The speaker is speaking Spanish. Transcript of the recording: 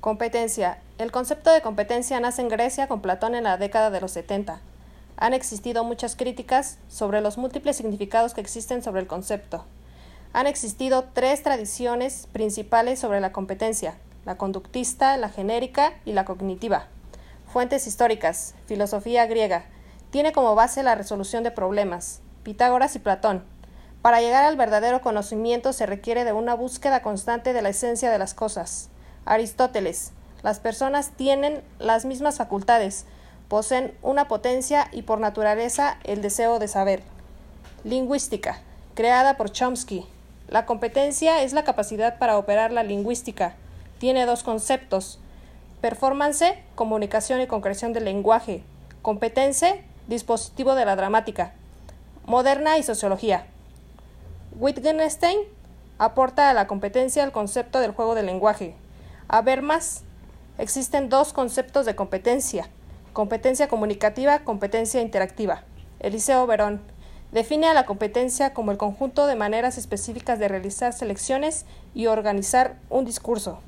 Competencia. El concepto de competencia nace en Grecia con Platón en la década de los 70. Han existido muchas críticas sobre los múltiples significados que existen sobre el concepto. Han existido tres tradiciones principales sobre la competencia, la conductista, la genérica y la cognitiva. Fuentes históricas. Filosofía griega. Tiene como base la resolución de problemas. Pitágoras y Platón. Para llegar al verdadero conocimiento se requiere de una búsqueda constante de la esencia de las cosas. Aristóteles. Las personas tienen las mismas facultades, poseen una potencia y por naturaleza el deseo de saber. Lingüística. Creada por Chomsky. La competencia es la capacidad para operar la lingüística. Tiene dos conceptos. Performance, comunicación y concreción del lenguaje. Competencia, dispositivo de la dramática. Moderna y sociología. Wittgenstein aporta a la competencia el concepto del juego del lenguaje. A ver más, existen dos conceptos de competencia, competencia comunicativa, competencia interactiva. Eliseo Verón define a la competencia como el conjunto de maneras específicas de realizar selecciones y organizar un discurso.